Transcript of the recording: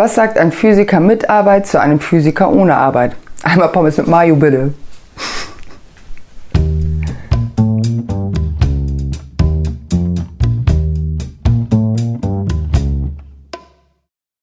Was sagt ein Physiker mit Arbeit zu einem Physiker ohne Arbeit? Einmal Pommes mit Mayo bitte.